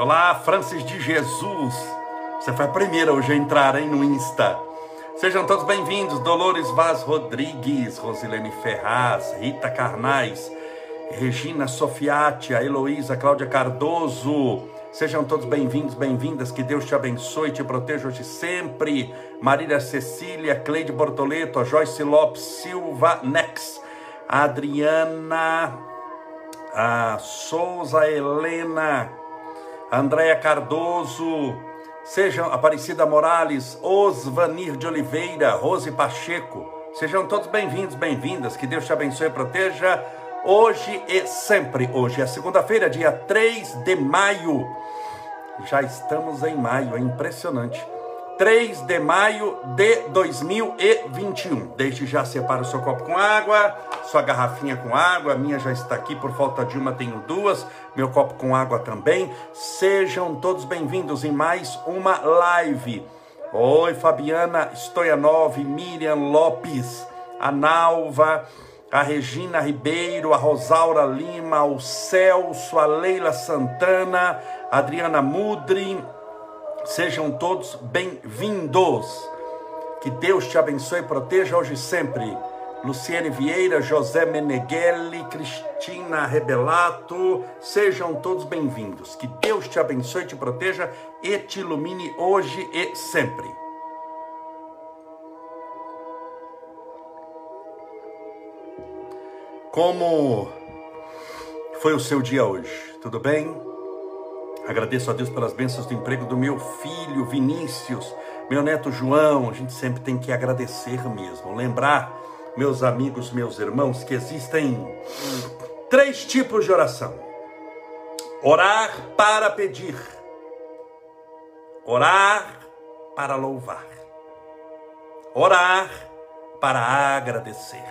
Olá, Francis de Jesus. Você foi a primeira hoje a entrar hein, no Insta. Sejam todos bem-vindos. Dolores Vaz Rodrigues, Rosilene Ferraz, Rita Carnais, Regina Sofiati, a Heloísa Cláudia Cardoso. Sejam todos bem-vindos, bem-vindas. Que Deus te abençoe e te proteja hoje sempre. Marília Cecília, Cleide Bortoleto, Joyce Lopes, Silva Nex, Adriana, a Souza Helena, Andréia Cardoso, sejam Aparecida Morales, Osvanir de Oliveira, Rose Pacheco, sejam todos bem-vindos, bem-vindas, que Deus te abençoe e proteja, hoje e sempre. Hoje é segunda-feira, dia 3 de maio, já estamos em maio, é impressionante. 3 de maio de 2021. Desde já separa o seu copo com água, sua garrafinha com água, a minha já está aqui, por falta de uma tenho duas, meu copo com água também. Sejam todos bem-vindos em mais uma live. Oi, Fabiana Stoyanov, Miriam Lopes, a Nalva, a Regina Ribeiro, a Rosaura Lima, o Celso, a Leila Santana, a Adriana Mudri, Sejam todos bem-vindos. Que Deus te abençoe e proteja hoje e sempre. Luciene Vieira, José Meneghelli, Cristina Rebelato, sejam todos bem-vindos. Que Deus te abençoe, te proteja e te ilumine hoje e sempre. Como foi o seu dia hoje? Tudo bem? Agradeço a Deus pelas bênçãos do emprego do meu filho Vinícius, meu neto João. A gente sempre tem que agradecer mesmo. Lembrar, meus amigos, meus irmãos, que existem três tipos de oração: orar para pedir, orar para louvar, orar para agradecer.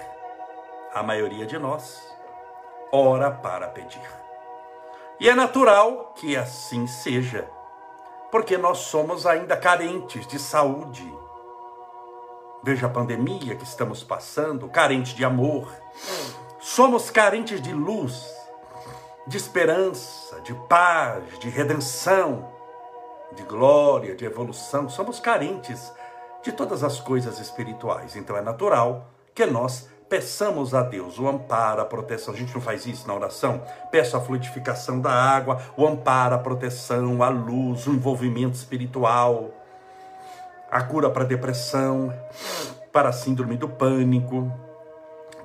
A maioria de nós ora para pedir. E é natural que assim seja, porque nós somos ainda carentes de saúde. Veja a pandemia que estamos passando, carente de amor. Somos carentes de luz, de esperança, de paz, de redenção, de glória, de evolução. Somos carentes de todas as coisas espirituais. Então é natural que nós peçamos a Deus o amparo, a proteção. A gente não faz isso na oração? Peço a fluidificação da água, o amparo, a proteção, a luz, o envolvimento espiritual, a cura para a depressão, para a síndrome do pânico,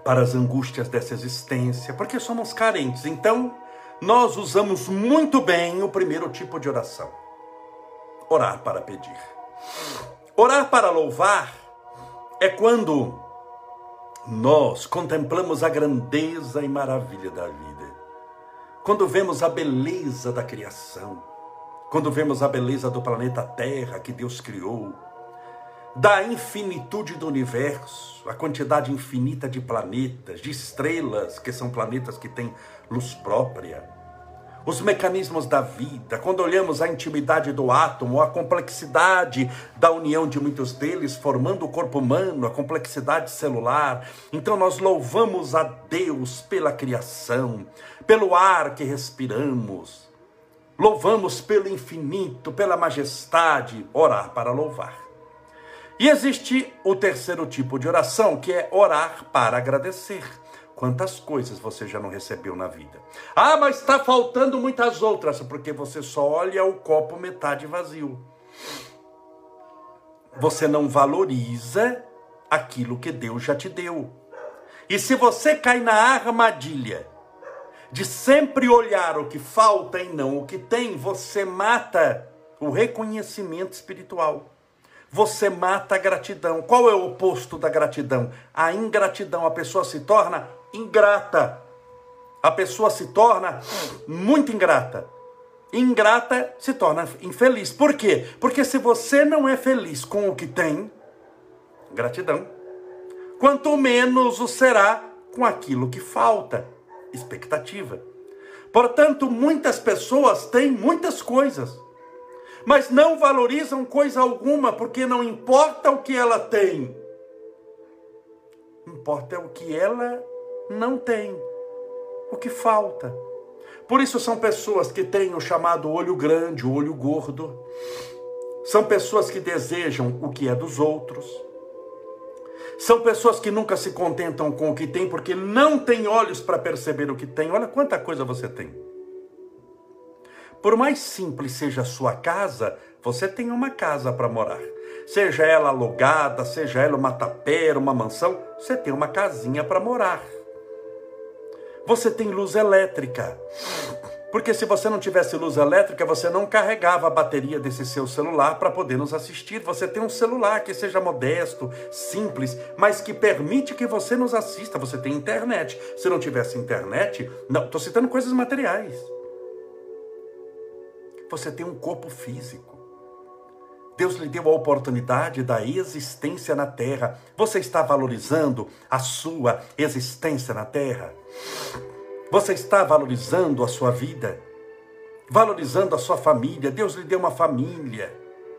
para as angústias dessa existência, porque somos carentes. Então, nós usamos muito bem o primeiro tipo de oração: orar para pedir. Orar para louvar é quando nós contemplamos a grandeza e maravilha da vida. Quando vemos a beleza da criação, quando vemos a beleza do planeta Terra que Deus criou, da infinitude do universo, a quantidade infinita de planetas, de estrelas, que são planetas que têm luz própria, os mecanismos da vida, quando olhamos a intimidade do átomo, a complexidade da união de muitos deles, formando o corpo humano, a complexidade celular, então nós louvamos a Deus pela criação, pelo ar que respiramos, louvamos pelo infinito, pela majestade, orar para louvar. E existe o terceiro tipo de oração, que é orar para agradecer. Quantas coisas você já não recebeu na vida? Ah, mas está faltando muitas outras, porque você só olha o copo metade vazio. Você não valoriza aquilo que Deus já te deu. E se você cai na armadilha de sempre olhar o que falta e não o que tem, você mata o reconhecimento espiritual. Você mata a gratidão. Qual é o oposto da gratidão? A ingratidão. A pessoa se torna ingrata. A pessoa se torna muito ingrata. Ingrata se torna infeliz. Por quê? Porque se você não é feliz com o que tem, gratidão, quanto menos o será com aquilo que falta, expectativa. Portanto, muitas pessoas têm muitas coisas, mas não valorizam coisa alguma, porque não importa o que ela tem, importa o que ela não tem, o que falta. Por isso são pessoas que têm o chamado olho grande, o olho gordo. São pessoas que desejam o que é dos outros. São pessoas que nunca se contentam com o que tem porque não têm olhos para perceber o que tem. Olha quanta coisa você tem. Por mais simples seja a sua casa, você tem uma casa para morar. Seja ela alugada, seja ela uma tapera, uma mansão, você tem uma casinha para morar. Você tem luz elétrica. Porque se você não tivesse luz elétrica, você não carregava a bateria desse seu celular para poder nos assistir. Você tem um celular que seja modesto, simples, mas que permite que você nos assista. Você tem internet. Se não tivesse internet, não, estou citando coisas materiais. Você tem um corpo físico. Deus lhe deu a oportunidade da existência na terra. Você está valorizando a sua existência na terra? Você está valorizando a sua vida? Valorizando a sua família? Deus lhe deu uma família.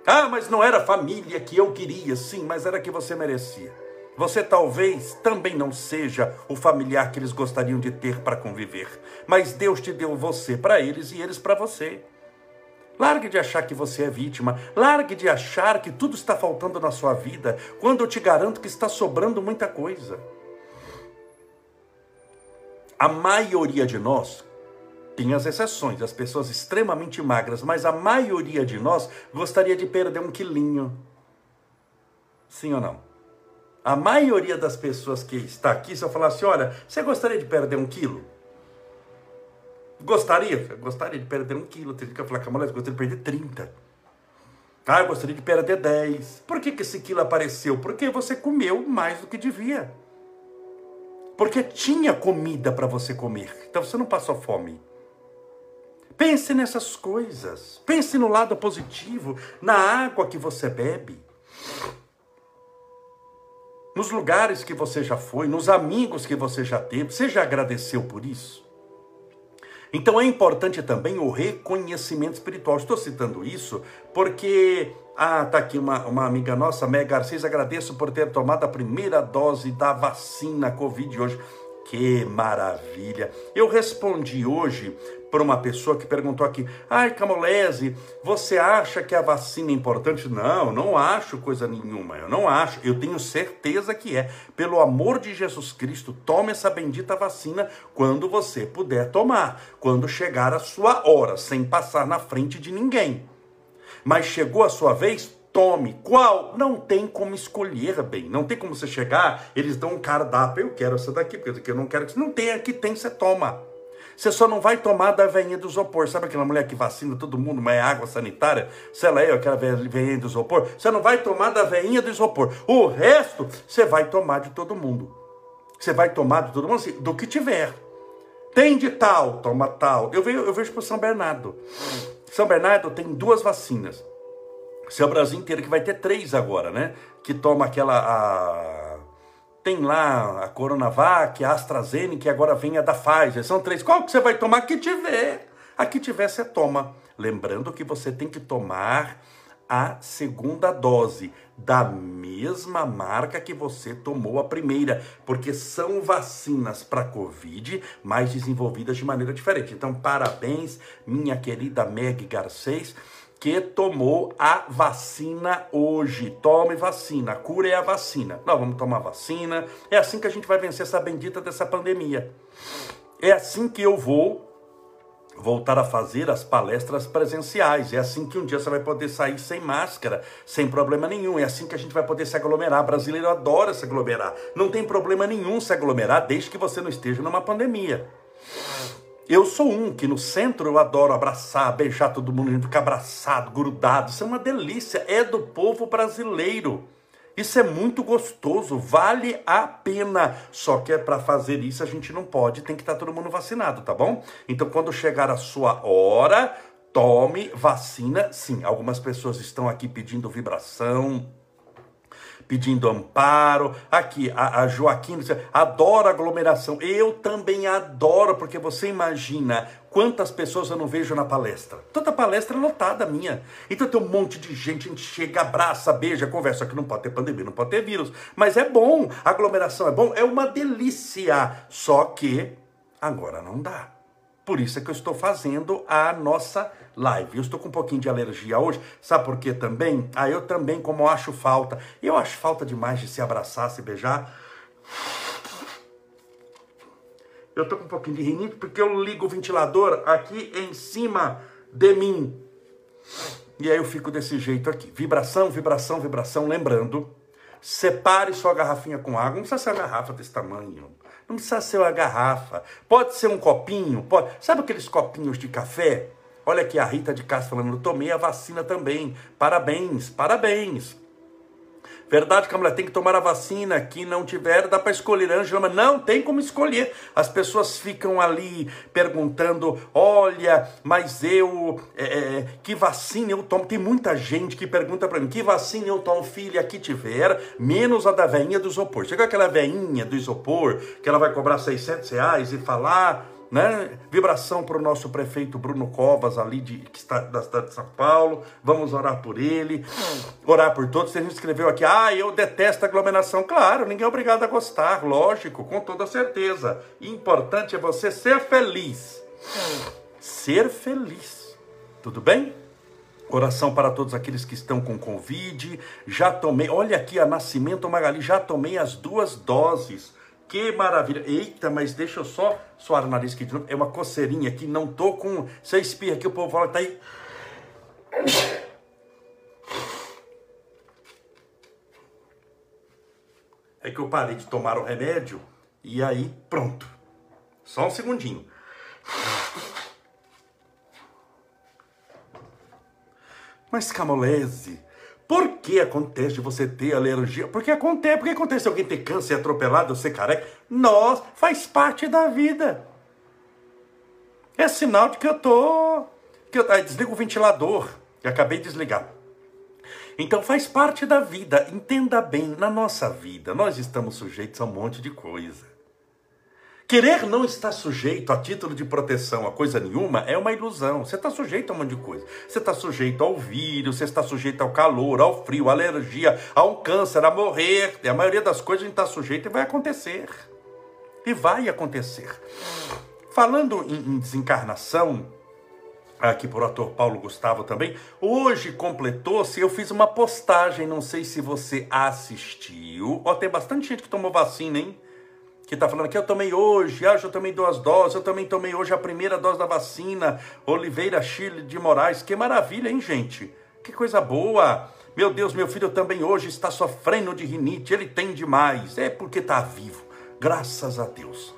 Ah, mas não era a família que eu queria, sim, mas era a que você merecia. Você talvez também não seja o familiar que eles gostariam de ter para conviver, mas Deus te deu você para eles e eles para você. Largue de achar que você é vítima. Largue de achar que tudo está faltando na sua vida, quando eu te garanto que está sobrando muita coisa. A maioria de nós, tem as exceções, as pessoas extremamente magras, mas a maioria de nós gostaria de perder um quilinho. Sim ou não? A maioria das pessoas que está aqui, se eu falar assim, olha, você gostaria de perder um quilo? Gostaria? Gostaria de perder um quilo. Tem que falar com a mulher, gostaria de perder 30. Ah, gostaria de perder 10. Por que, que esse quilo apareceu? Porque você comeu mais do que devia. Porque tinha comida para você comer. Então você não passou fome. Pense nessas coisas. Pense no lado positivo, na água que você bebe. Nos lugares que você já foi, nos amigos que você já teve. Você já agradeceu por isso? Então é importante também o reconhecimento espiritual. Estou citando isso porque ah, tá aqui uma, uma amiga nossa, Meg Garcês, agradeço por ter tomado a primeira dose da vacina Covid hoje. Que maravilha! Eu respondi hoje para uma pessoa que perguntou aqui: Ai, Camolese, você acha que a vacina é importante? Não, não acho coisa nenhuma. Eu não acho. Eu tenho certeza que é. Pelo amor de Jesus Cristo, tome essa bendita vacina quando você puder tomar, quando chegar a sua hora, sem passar na frente de ninguém. Mas chegou a sua vez, tome. Qual? Não tem como escolher bem. Não tem como você chegar, eles dão um cardápio. Eu quero essa daqui, porque eu não quero que Não tem, aqui tem, você toma. Você só não vai tomar da veinha do isopor. Sabe aquela mulher que vacina todo mundo, mas é água sanitária? Se ela é aquela veinha do isopor, você não vai tomar da veinha do isopor. O resto, você vai tomar de todo mundo. Você vai tomar de todo mundo assim, do que tiver. Tem de tal, toma tal. Eu vejo, eu vejo para São Bernardo. São Bernardo tem duas vacinas. Se é o Brasil inteiro, que vai ter três agora, né? Que toma aquela. A... Tem lá a Coronavac, a AstraZeneca, e agora vem a da Pfizer. São três. Qual que você vai tomar? Que tiver. A que tiver, você toma. Lembrando que você tem que tomar a segunda dose da mesma marca que você tomou a primeira, porque são vacinas para Covid, mas desenvolvidas de maneira diferente. Então, parabéns, minha querida Meg Garcês que tomou a vacina hoje. Tome vacina, a cura é a vacina. Nós vamos tomar vacina. É assim que a gente vai vencer essa bendita dessa pandemia. É assim que eu vou voltar a fazer as palestras presenciais. É assim que um dia você vai poder sair sem máscara, sem problema nenhum. É assim que a gente vai poder se aglomerar. O brasileiro adora se aglomerar. Não tem problema nenhum se aglomerar desde que você não esteja numa pandemia. Eu sou um que no centro eu adoro abraçar, beijar todo mundo, a gente fica abraçado, grudado. Isso é uma delícia, é do povo brasileiro. Isso é muito gostoso, vale a pena. Só que é para fazer isso a gente não pode, tem que estar tá todo mundo vacinado, tá bom? Então quando chegar a sua hora, tome vacina. Sim, algumas pessoas estão aqui pedindo vibração, pedindo amparo. Aqui, a, a Joaquim adora aglomeração. Eu também adoro, porque você imagina quantas pessoas eu não vejo na palestra. Toda palestra lotada minha. Então tem um monte de gente, a gente chega, abraça, beija, conversa. que não pode ter pandemia, não pode ter vírus. Mas é bom, aglomeração é bom, é uma delícia. Só que agora não dá. Por isso é que eu estou fazendo a nossa live. Eu estou com um pouquinho de alergia hoje, sabe por quê também? Ah, eu também, como acho falta, eu acho falta demais de se abraçar, se beijar. Eu estou com um pouquinho de rinite porque eu ligo o ventilador aqui em cima de mim. E aí eu fico desse jeito aqui. Vibração, vibração, vibração. Lembrando, separe sua garrafinha com água. Não precisa ser uma garrafa desse tamanho. Não precisa ser uma garrafa. Pode ser um copinho. Pode... Sabe aqueles copinhos de café? Olha aqui a Rita de Castro falando, eu tomei a vacina também. Parabéns, parabéns. Verdade que a mulher tem que tomar a vacina, que não tiver, dá para escolher. Ângela, mas não tem como escolher. As pessoas ficam ali perguntando: olha, mas eu, é, é que vacina eu tomo? Tem muita gente que pergunta para mim: que vacina eu tomo, filha, que tiver, menos a da veinha do isopor. Chega aquela veinha do isopor, que ela vai cobrar 600 reais e falar né? Vibração para o nosso prefeito Bruno Covas, ali de, que está da cidade de São Paulo. Vamos orar por ele, orar por todos. Tem gente escreveu aqui, ah, eu detesto aglomeração. Claro, ninguém é obrigado a gostar, lógico, com toda certeza. Importante é você ser feliz. Ser feliz. Tudo bem? Oração para todos aqueles que estão com Covid. Já tomei, olha aqui a Nascimento Magali, já tomei as duas doses. Que maravilha. Eita, mas deixa eu só suar o nariz aqui de novo. É uma coceirinha aqui, não tô com... Você espirra aqui, o povo fala que tá aí... É que eu parei de tomar o remédio e aí pronto. Só um segundinho. Mas Camolese, por que acontece você ter alergia? Porque acontece, porque acontece alguém ter câncer atropelado, ser careca? Nós, faz parte da vida. É sinal de que eu tô. Que eu, aí, desliga o ventilador, que acabei de desligar. Então faz parte da vida. Entenda bem, na nossa vida, nós estamos sujeitos a um monte de coisa. Querer não estar sujeito a título de proteção a coisa nenhuma é uma ilusão. Você está sujeito a um monte de coisa. Você está sujeito ao vírus, você está sujeito ao calor, ao frio, à alergia, ao câncer, a morrer. A maioria das coisas a gente está sujeito e vai acontecer. E vai acontecer. Falando em, desencarnação, aqui por ator Paulo Gustavo também, hoje completou-se, eu fiz uma postagem, não sei se você assistiu. Ó, tem bastante gente que tomou vacina, hein? Que está falando aqui, eu tomei hoje, ah, eu tomei duas doses, eu também tomei hoje a primeira dose da vacina, Oliveira Chile de Moraes, que maravilha, hein, gente? Que coisa boa! Meu Deus, meu filho também hoje está sofrendo de rinite, ele tem demais, é porque está vivo, graças a Deus.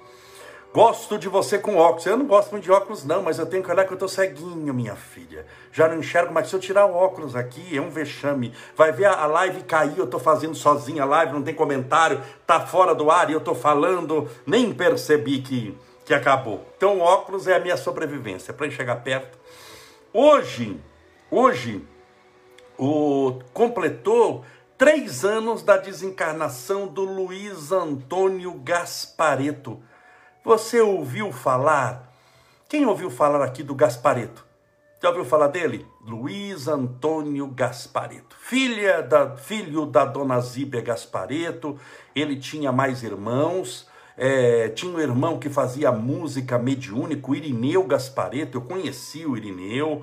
Gosto de você com óculos. Eu não gosto muito de óculos, não, mas eu tenho que olhar que eu estou ceguinho, minha filha. Já não enxergo, mas se eu tirar o óculos aqui, é um vexame. Vai ver a live cair, eu estou fazendo sozinha a live, não tem comentário, tá fora do ar e eu estou falando, nem percebi que, que acabou. Então, óculos é a minha sobrevivência, para enxergar perto. Hoje, hoje, o completou três anos da desencarnação do Luiz Antônio Gaspareto você ouviu falar? Quem ouviu falar aqui do Gaspareto? Já ouviu falar dele? Luiz Antônio Gaspareto. Filha da, filho da dona Zíbia Gaspareto. Ele tinha mais irmãos. É, tinha um irmão que fazia música mediúnica, o Irineu Gaspareto. Eu conheci o Irineu.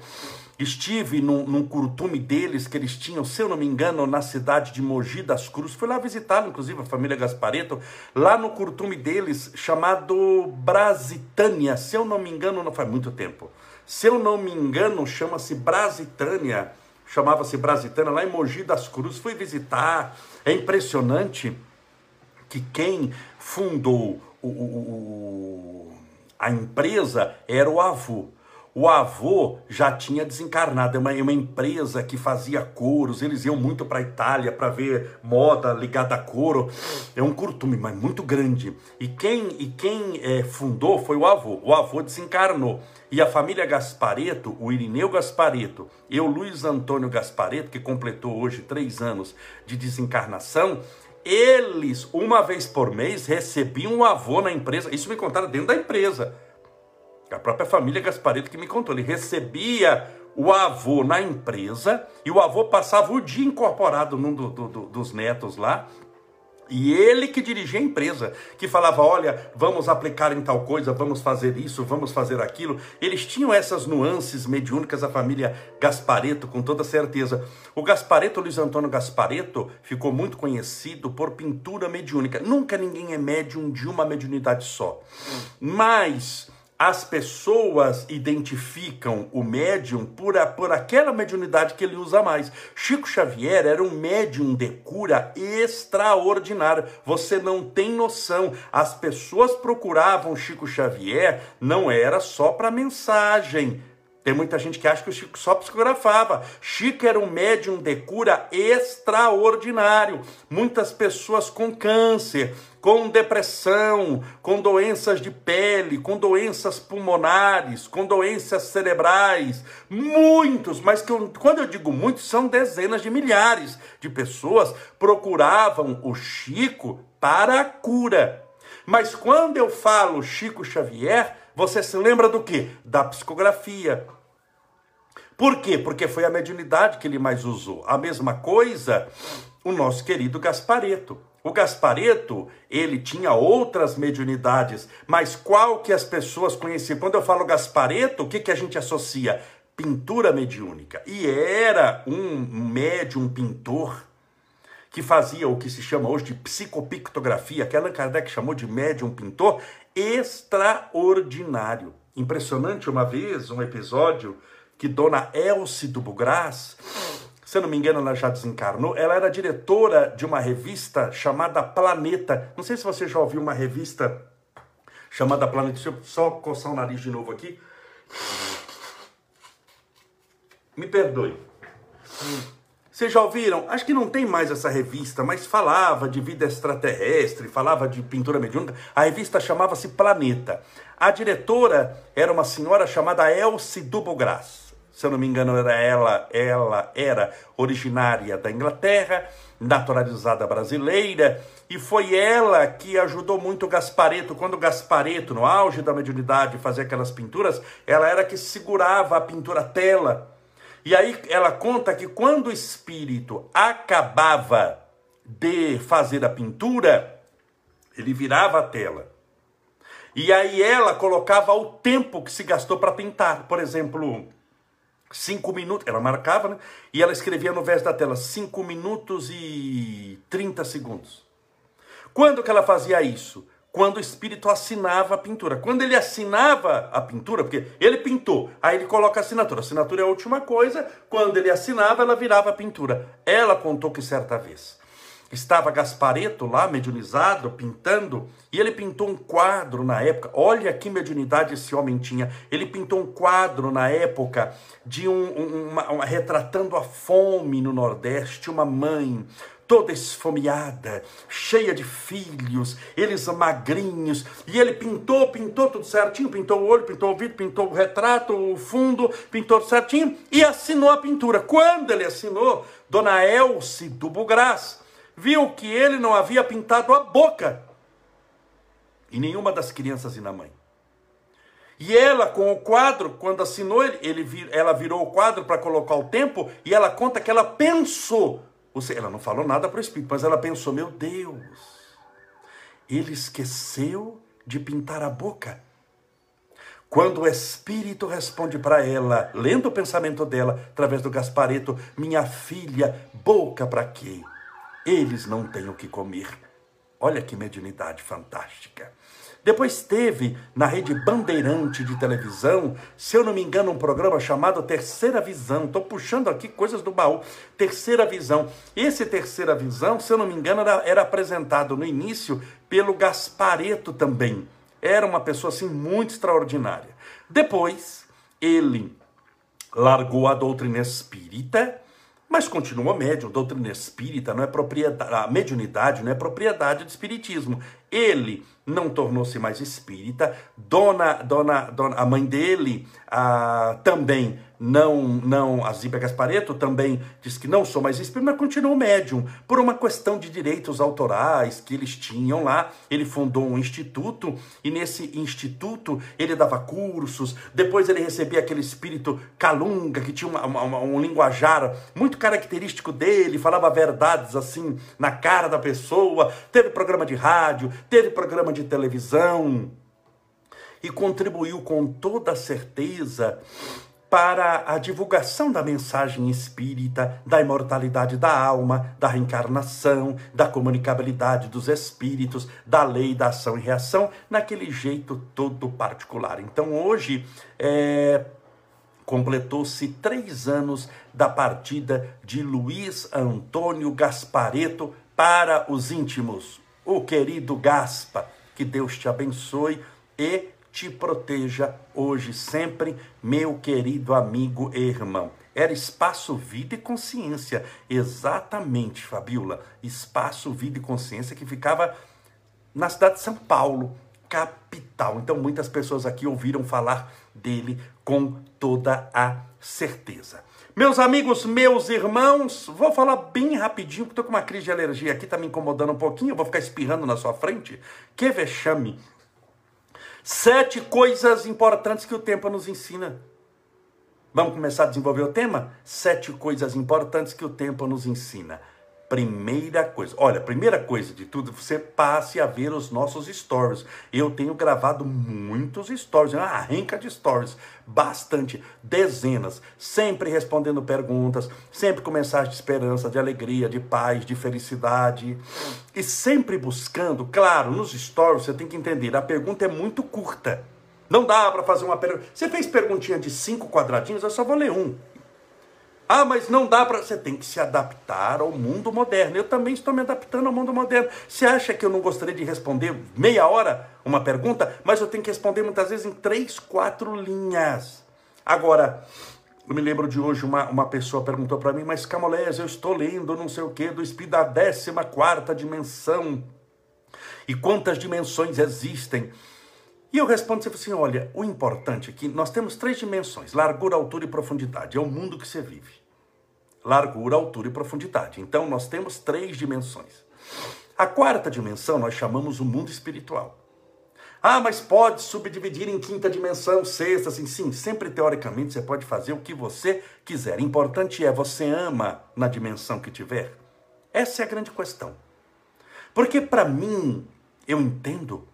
Estive num, num curtume deles que eles tinham, se eu não me engano, na cidade de Mogi das Cruzes. Fui lá visitá-lo, inclusive, a família Gaspareto, lá no curtume deles, chamado Brasitânia. Se eu não me engano, não faz muito tempo. Se eu não me engano, chama-se Brasitânia. Chamava-se Brasitânia, lá em Mogi das Cruzes. Fui visitar. É impressionante que quem fundou o, o, o, a empresa era o avô. O avô já tinha desencarnado, é uma, uma empresa que fazia couros, eles iam muito para a Itália para ver moda ligada a couro. É um curtume, mas muito grande. E quem, e quem é, fundou foi o avô. O avô desencarnou. E a família Gaspareto, o Irineu Gaspareto e o Luiz Antônio Gaspareto, que completou hoje três anos de desencarnação, eles, uma vez por mês, recebiam o avô na empresa. Isso me contaram dentro da empresa a própria família Gaspareto que me contou. Ele recebia o avô na empresa e o avô passava o dia incorporado num do, do, do, dos netos lá. E ele que dirigia a empresa, que falava: olha, vamos aplicar em tal coisa, vamos fazer isso, vamos fazer aquilo. Eles tinham essas nuances mediúnicas, a família Gaspareto, com toda certeza. O Gaspareto, Luiz Antônio Gaspareto, ficou muito conhecido por pintura mediúnica. Nunca ninguém é médium de uma mediunidade só. Mas as pessoas identificam o médium por, a, por aquela mediunidade que ele usa mais. Chico Xavier era um médium de cura extraordinário. Você não tem noção. As pessoas procuravam Chico Xavier, não era só para mensagem tem muita gente que acha que o Chico só psicografava. Chico era um médium de cura extraordinário. Muitas pessoas com câncer, com depressão, com doenças de pele, com doenças pulmonares, com doenças cerebrais. Muitos, mas que eu, quando eu digo muitos, são dezenas de milhares de pessoas procuravam o Chico para a cura. Mas quando eu falo Chico Xavier, você se lembra do que? Da psicografia. Por quê? Porque foi a mediunidade que ele mais usou. A mesma coisa, o nosso querido Gaspareto. O Gaspareto, ele tinha outras mediunidades, mas qual que as pessoas conheciam? Quando eu falo Gaspareto, o que, que a gente associa? Pintura mediúnica. E era um médium pintor que fazia o que se chama hoje de psicopictografia, que Allan Kardec chamou de médium pintor, extraordinário. Impressionante uma vez, um episódio que Dona Elce do Bugras, se eu não me engano, ela já desencarnou, ela era diretora de uma revista chamada Planeta. Não sei se você já ouviu uma revista chamada Planeta. Deixa eu só coçar o nariz de novo aqui. Me perdoe. Vocês já ouviram? Acho que não tem mais essa revista, mas falava de vida extraterrestre, falava de pintura mediúnica. A revista chamava-se Planeta. A diretora era uma senhora chamada Elsie Dubogras. Se eu não me engano, era ela, ela era originária da Inglaterra, naturalizada brasileira, e foi ela que ajudou muito o Gaspareto. Quando o Gaspareto, no auge da mediunidade, fazia aquelas pinturas, ela era que segurava a pintura tela e aí ela conta que quando o espírito acabava de fazer a pintura, ele virava a tela. E aí ela colocava o tempo que se gastou para pintar. Por exemplo, cinco minutos, ela marcava, né? E ela escrevia no verso da tela, cinco minutos e 30 segundos. Quando que ela fazia isso? quando o espírito assinava a pintura. Quando ele assinava a pintura, porque ele pintou, aí ele coloca a assinatura. A assinatura é a última coisa, quando ele assinava, ela virava a pintura. Ela contou que certa vez estava Gaspareto lá, mediunizado, pintando, e ele pintou um quadro na época. Olha que mediunidade esse homem tinha. Ele pintou um quadro na época de um, uma, uma, retratando a fome no Nordeste, uma mãe toda esfomeada, cheia de filhos, eles magrinhos, e ele pintou, pintou tudo certinho, pintou o olho, pintou o ouvido, pintou o retrato, o fundo, pintou tudo certinho e assinou a pintura. Quando ele assinou, Dona Elce do Bugras viu que ele não havia pintado a boca e nenhuma das crianças e na mãe. E ela, com o quadro, quando assinou, ele, ela virou o quadro para colocar o tempo e ela conta que ela pensou seja, ela não falou nada para o Espírito, mas ela pensou: meu Deus, ele esqueceu de pintar a boca. Quando o Espírito responde para ela, lendo o pensamento dela, através do Gaspareto: Minha filha, boca para quê? Eles não têm o que comer. Olha que mediunidade fantástica. Depois teve na rede Bandeirante de televisão, se eu não me engano, um programa chamado Terceira Visão. Estou puxando aqui coisas do baú. Terceira Visão. Esse Terceira Visão, se eu não me engano, era, era apresentado no início pelo Gaspareto também. Era uma pessoa assim muito extraordinária. Depois, ele largou a doutrina espírita mas continua médium, doutrina espírita não é propriedade, a mediunidade não é propriedade do espiritismo. Ele não tornou-se mais espírita. Dona, dona, dona, a mãe dele ah, também não, não, a Zíbia Gaspareto também diz que não sou mais espírita, mas continuou médium, por uma questão de direitos autorais que eles tinham lá. Ele fundou um instituto e nesse instituto ele dava cursos. Depois ele recebia aquele espírito calunga que tinha uma, uma, um linguajar muito característico dele, falava verdades assim na cara da pessoa. Teve programa de rádio, teve programa de televisão e contribuiu com toda certeza para a divulgação da mensagem espírita, da imortalidade da alma, da reencarnação, da comunicabilidade dos espíritos, da lei da ação e reação, naquele jeito todo particular. Então hoje é, completou-se três anos da partida de Luiz Antônio Gaspareto para os íntimos. O querido Gaspa, que Deus te abençoe e te proteja hoje sempre, meu querido amigo e irmão. Era espaço, vida e consciência. Exatamente, Fabiola. Espaço, vida e consciência que ficava na cidade de São Paulo, capital. Então, muitas pessoas aqui ouviram falar dele com toda a certeza. Meus amigos, meus irmãos, vou falar bem rapidinho, porque estou com uma crise de alergia aqui, está me incomodando um pouquinho, vou ficar espirrando na sua frente. Que vexame. Sete coisas importantes que o tempo nos ensina. Vamos começar a desenvolver o tema? Sete coisas importantes que o tempo nos ensina. Primeira coisa, olha, primeira coisa de tudo, você passe a ver os nossos stories. Eu tenho gravado muitos stories, uma renca de stories, bastante, dezenas, sempre respondendo perguntas, sempre com mensagem de esperança, de alegria, de paz, de felicidade. E sempre buscando, claro, nos stories você tem que entender, a pergunta é muito curta. Não dá para fazer uma pergunta. Você fez perguntinha de cinco quadradinhos, eu só vou ler um. Ah, mas não dá para. Você tem que se adaptar ao mundo moderno. Eu também estou me adaptando ao mundo moderno. Você acha que eu não gostaria de responder meia hora uma pergunta? Mas eu tenho que responder muitas vezes em três, quatro linhas. Agora, eu me lembro de hoje, uma, uma pessoa perguntou para mim, mas Camolés, eu estou lendo não sei o que, do Espírito da 14 quarta dimensão. E quantas dimensões existem? E eu respondo assim: olha, o importante é que nós temos três dimensões: largura, altura e profundidade. É o mundo que você vive. Largura, altura e profundidade. Então nós temos três dimensões. A quarta dimensão nós chamamos o mundo espiritual. Ah, mas pode subdividir em quinta dimensão, sexta, assim, sim, sempre teoricamente você pode fazer o que você quiser. Importante é você ama na dimensão que tiver. Essa é a grande questão. Porque para mim, eu entendo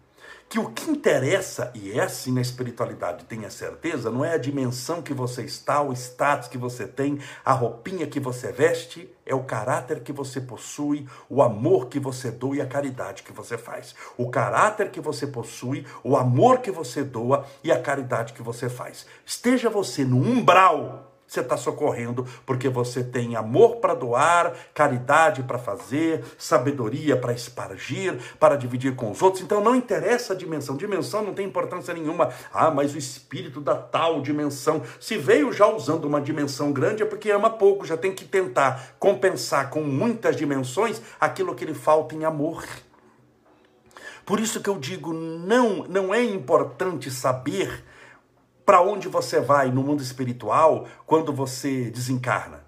que o que interessa, e é assim na espiritualidade, tenha certeza, não é a dimensão que você está, o status que você tem, a roupinha que você veste, é o caráter que você possui, o amor que você doa e a caridade que você faz. O caráter que você possui, o amor que você doa e a caridade que você faz. Esteja você no umbral você está socorrendo porque você tem amor para doar, caridade para fazer, sabedoria para espargir, para dividir com os outros. Então não interessa a dimensão, dimensão não tem importância nenhuma. Ah, mas o espírito da tal dimensão, se veio já usando uma dimensão grande é porque ama pouco, já tem que tentar compensar com muitas dimensões aquilo que lhe falta em amor. Por isso que eu digo, não, não é importante saber para onde você vai no mundo espiritual quando você desencarna.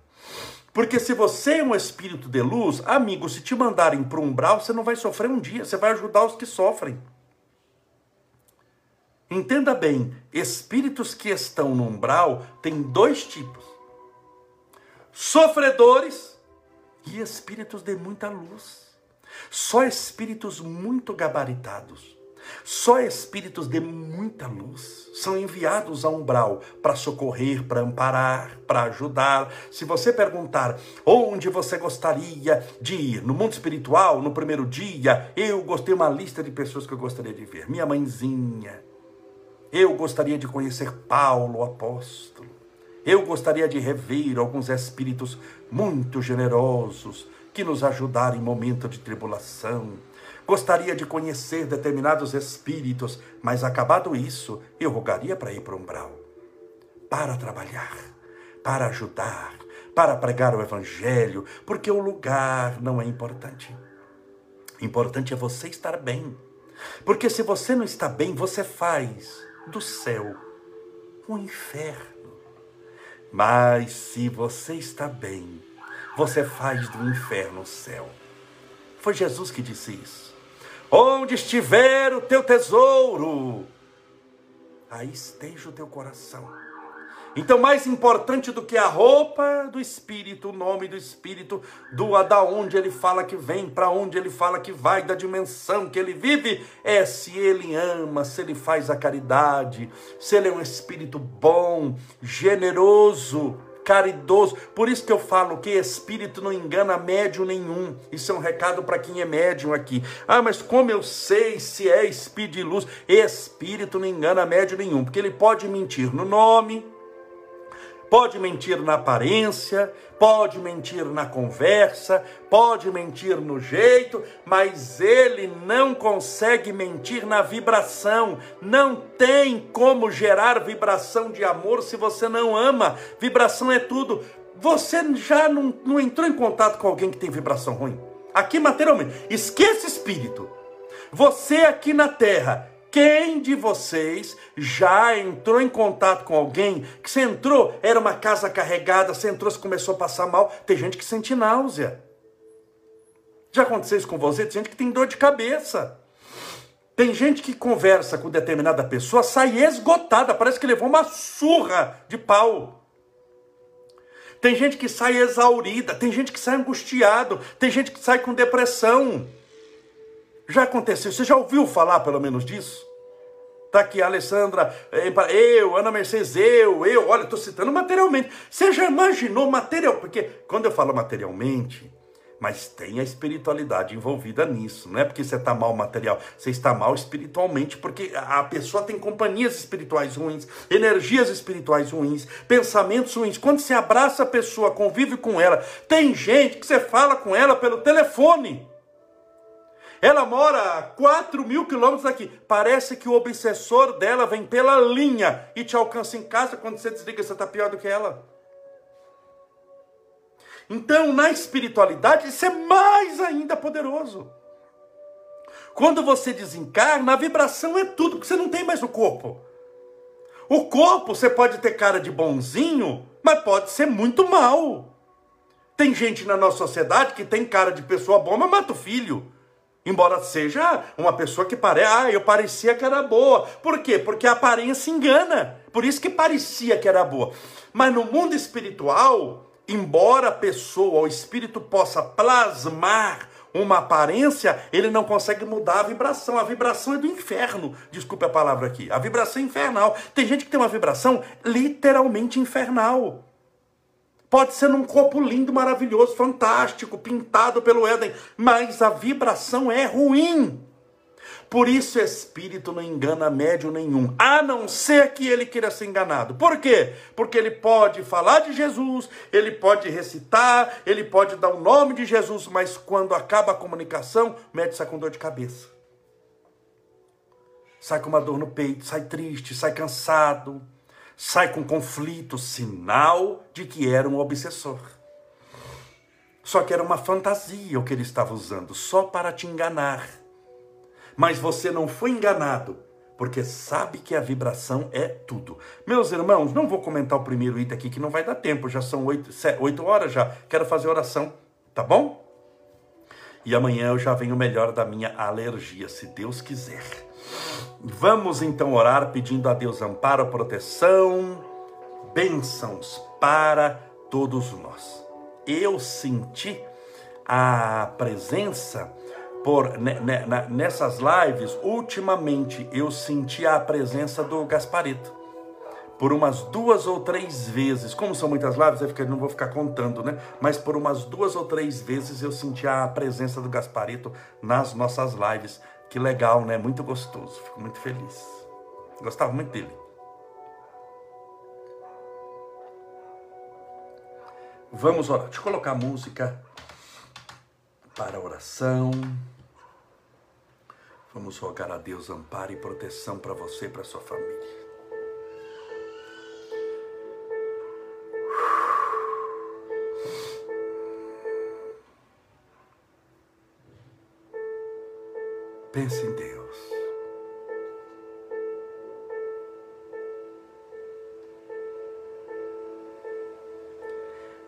Porque se você é um espírito de luz, amigo, se te mandarem para o umbral, você não vai sofrer um dia, você vai ajudar os que sofrem. Entenda bem, espíritos que estão no umbral têm dois tipos: sofredores e espíritos de muita luz. Só espíritos muito gabaritados só espíritos de muita luz são enviados ao umbral para socorrer, para amparar, para ajudar. Se você perguntar onde você gostaria de ir no mundo espiritual, no primeiro dia, eu gostei uma lista de pessoas que eu gostaria de ver. Minha mãezinha. Eu gostaria de conhecer Paulo, apóstolo. Eu gostaria de rever alguns espíritos muito generosos que nos ajudaram em momento de tribulação Gostaria de conhecer determinados espíritos, mas acabado isso, eu rogaria para ir para o umbral. Para trabalhar, para ajudar, para pregar o evangelho, porque o lugar não é importante. Importante é você estar bem. Porque se você não está bem, você faz do céu um inferno. Mas se você está bem, você faz do inferno o céu. Foi Jesus que disse isso. Onde estiver o teu tesouro, aí esteja o teu coração. Então, mais importante do que a roupa do Espírito, o nome do Espírito, do da onde ele fala que vem, para onde ele fala que vai, da dimensão que ele vive, é se ele ama, se ele faz a caridade, se ele é um Espírito bom, generoso, caridoso. Por isso que eu falo que espírito não engana médium nenhum. Isso é um recado para quem é médium aqui. Ah, mas como eu sei se é espírito de luz? Espírito não engana médium nenhum, porque ele pode mentir no nome, pode mentir na aparência, pode mentir na conversa, pode mentir no jeito, mas ele não consegue mentir na vibração. Não tem como gerar vibração de amor se você não ama. Vibração é tudo. Você já não, não entrou em contato com alguém que tem vibração ruim? Aqui materialmente. Esqueça espírito. Você aqui na terra quem de vocês já entrou em contato com alguém que você entrou, era uma casa carregada, você entrou, você começou a passar mal? Tem gente que sente náusea. Já aconteceu isso com você? Tem gente que tem dor de cabeça. Tem gente que conversa com determinada pessoa, sai esgotada, parece que levou uma surra de pau. Tem gente que sai exaurida, tem gente que sai angustiado, tem gente que sai com depressão. Já aconteceu? Você já ouviu falar pelo menos disso? Tá aqui a Alessandra, eh, eu, Ana Mercedes, eu, eu, olha, estou citando materialmente. Você já imaginou material? Porque quando eu falo materialmente, mas tem a espiritualidade envolvida nisso. Não é porque você está mal material, você está mal espiritualmente, porque a pessoa tem companhias espirituais ruins, energias espirituais ruins, pensamentos ruins. Quando você abraça a pessoa, convive com ela, tem gente que você fala com ela pelo telefone. Ela mora a 4 mil quilômetros daqui. Parece que o obsessor dela vem pela linha e te alcança em casa. Quando você desliga, você está pior do que ela. Então, na espiritualidade, isso é mais ainda poderoso. Quando você desencarna, a vibração é tudo, porque você não tem mais o corpo. O corpo, você pode ter cara de bonzinho, mas pode ser muito mal. Tem gente na nossa sociedade que tem cara de pessoa boa, mas mata o filho. Embora seja uma pessoa que parece, ah, eu parecia que era boa. Por quê? Porque a aparência engana. Por isso que parecia que era boa. Mas no mundo espiritual, embora a pessoa, o espírito possa plasmar uma aparência, ele não consegue mudar a vibração. A vibração é do inferno. Desculpe a palavra aqui. A vibração é infernal. Tem gente que tem uma vibração literalmente infernal. Pode ser num corpo lindo, maravilhoso, fantástico, pintado pelo Éden, mas a vibração é ruim. Por isso, espírito não engana médium nenhum, a não ser que ele queira ser enganado. Por quê? Porque ele pode falar de Jesus, ele pode recitar, ele pode dar o nome de Jesus, mas quando acaba a comunicação, o médium sai com dor de cabeça. Sai com uma dor no peito, sai triste, sai cansado sai com conflito, sinal de que era um obsessor. Só que era uma fantasia o que ele estava usando, só para te enganar. Mas você não foi enganado, porque sabe que a vibração é tudo. Meus irmãos, não vou comentar o primeiro item aqui, que não vai dar tempo, já são oito, oito horas já. Quero fazer oração, tá bom? E amanhã eu já venho melhor da minha alergia, se Deus quiser. Vamos então orar pedindo a Deus amparo, proteção, bênçãos para todos nós. Eu senti a presença por nessas lives, ultimamente eu senti a presença do Gasparito. Por umas duas ou três vezes, como são muitas lives, eu não vou ficar contando, né? Mas por umas duas ou três vezes eu senti a presença do Gasparito nas nossas lives. Que legal, né? Muito gostoso. Fico muito feliz. Gostava muito dele. Vamos orar. Deixa eu colocar música para a oração. Vamos rogar a Deus amparo e proteção para você e para sua família. Pense em Deus.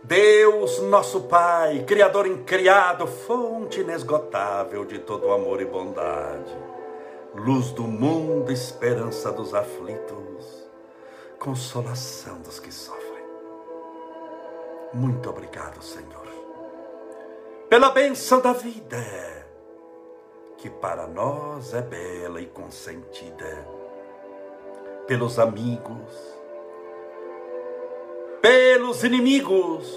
Deus, nosso Pai, Criador incriado, fonte inesgotável de todo amor e bondade, luz do mundo, esperança dos aflitos, consolação dos que sofrem. Muito obrigado, Senhor, pela bênção da vida que para nós é bela e consentida, pelos amigos, pelos inimigos,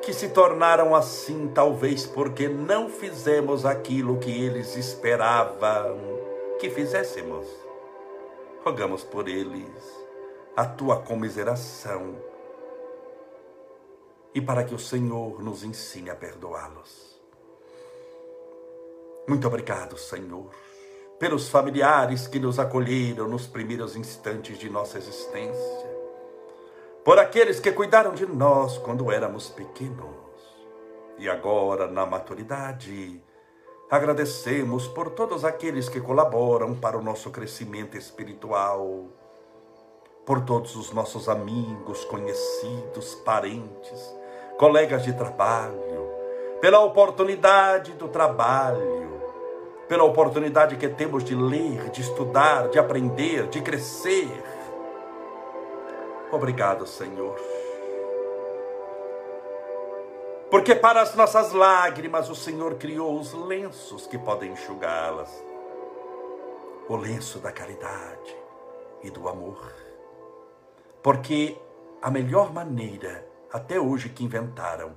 que se tornaram assim, talvez porque não fizemos aquilo que eles esperavam que fizéssemos. Rogamos por eles a tua comiseração e para que o Senhor nos ensine a perdoá-los. Muito obrigado, Senhor, pelos familiares que nos acolheram nos primeiros instantes de nossa existência por aqueles que cuidaram de nós quando éramos pequenos. E agora, na maturidade, agradecemos por todos aqueles que colaboram para o nosso crescimento espiritual, por todos os nossos amigos, conhecidos, parentes, colegas de trabalho, pela oportunidade do trabalho, pela oportunidade que temos de ler, de estudar, de aprender, de crescer Obrigado, Senhor. Porque para as nossas lágrimas o Senhor criou os lenços que podem enxugá-las. O lenço da caridade e do amor. Porque a melhor maneira, até hoje, que inventaram,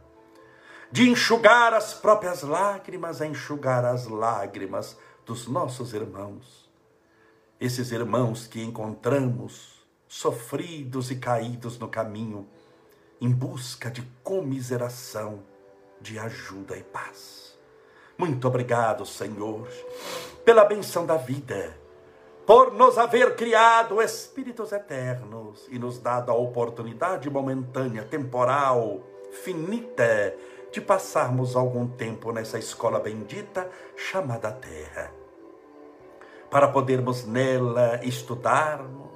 de enxugar as próprias lágrimas é enxugar as lágrimas dos nossos irmãos. Esses irmãos que encontramos sofridos e caídos no caminho, em busca de comiseração, de ajuda e paz. Muito obrigado, Senhor, pela benção da vida, por nos haver criado espíritos eternos e nos dado a oportunidade momentânea, temporal, finita, de passarmos algum tempo nessa escola bendita chamada Terra, para podermos nela estudarmos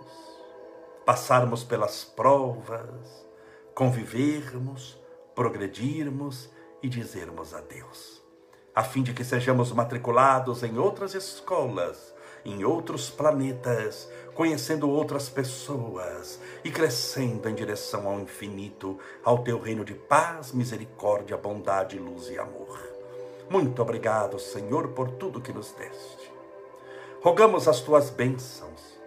passarmos pelas provas, convivermos, progredirmos e dizermos adeus, a fim de que sejamos matriculados em outras escolas, em outros planetas, conhecendo outras pessoas e crescendo em direção ao infinito, ao teu reino de paz, misericórdia, bondade, luz e amor. Muito obrigado, Senhor, por tudo que nos deste. Rogamos as tuas bênçãos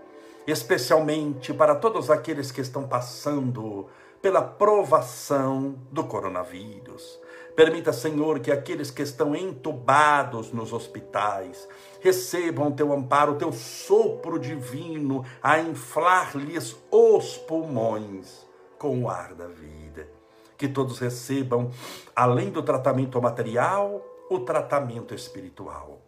especialmente para todos aqueles que estão passando pela provação do coronavírus. Permita, Senhor, que aqueles que estão entubados nos hospitais recebam teu amparo, teu sopro divino a inflar-lhes os pulmões com o ar da vida. Que todos recebam, além do tratamento material, o tratamento espiritual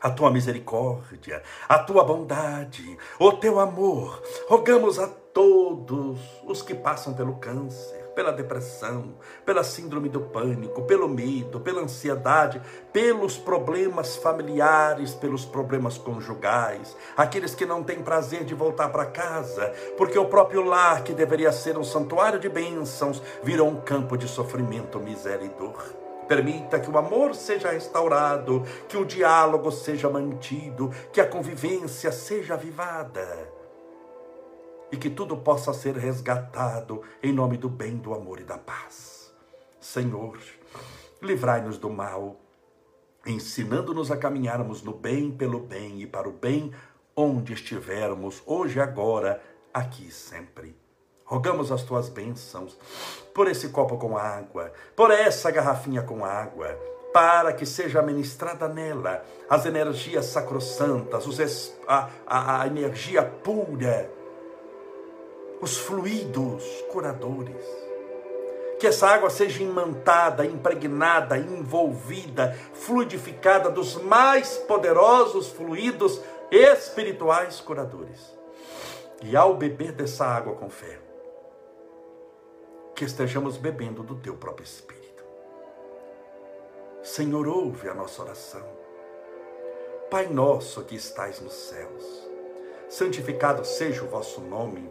a tua misericórdia, a tua bondade, o teu amor. Rogamos a todos os que passam pelo câncer, pela depressão, pela síndrome do pânico, pelo medo, pela ansiedade, pelos problemas familiares, pelos problemas conjugais, aqueles que não têm prazer de voltar para casa, porque o próprio lar, que deveria ser um santuário de bênçãos, virou um campo de sofrimento, miséria e dor. Permita que o amor seja restaurado, que o diálogo seja mantido, que a convivência seja avivada e que tudo possa ser resgatado em nome do bem, do amor e da paz. Senhor, livrai-nos do mal, ensinando-nos a caminharmos no bem pelo bem e para o bem onde estivermos, hoje, agora, aqui sempre. Rogamos as tuas bênçãos por esse copo com água, por essa garrafinha com água, para que seja ministrada nela as energias sacrossantas, os, a, a, a energia pura, os fluidos curadores. Que essa água seja imantada, impregnada, envolvida, fluidificada dos mais poderosos fluidos espirituais curadores. E ao beber dessa água com fé, que estejamos bebendo do teu próprio Espírito. Senhor, ouve a nossa oração. Pai nosso que estais nos céus, santificado seja o vosso nome,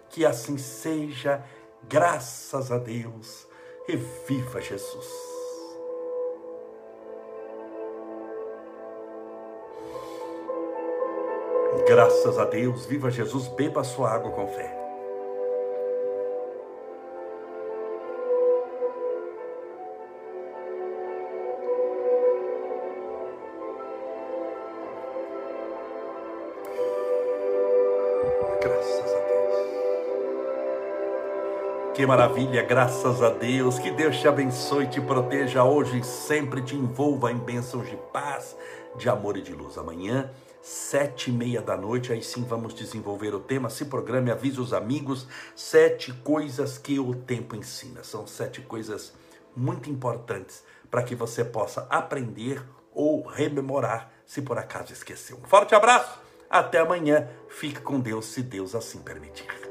Que assim seja, graças a Deus, e viva Jesus. Graças a Deus, viva Jesus, beba a sua água com fé. Que maravilha, graças a Deus. Que Deus te abençoe, te proteja hoje e sempre te envolva em bênçãos de paz, de amor e de luz. Amanhã sete e meia da noite, aí sim vamos desenvolver o tema. Se programe, avise os amigos. Sete coisas que o tempo ensina. São sete coisas muito importantes para que você possa aprender ou rememorar, se por acaso esqueceu. Um forte abraço, até amanhã. Fique com Deus, se Deus assim permitir.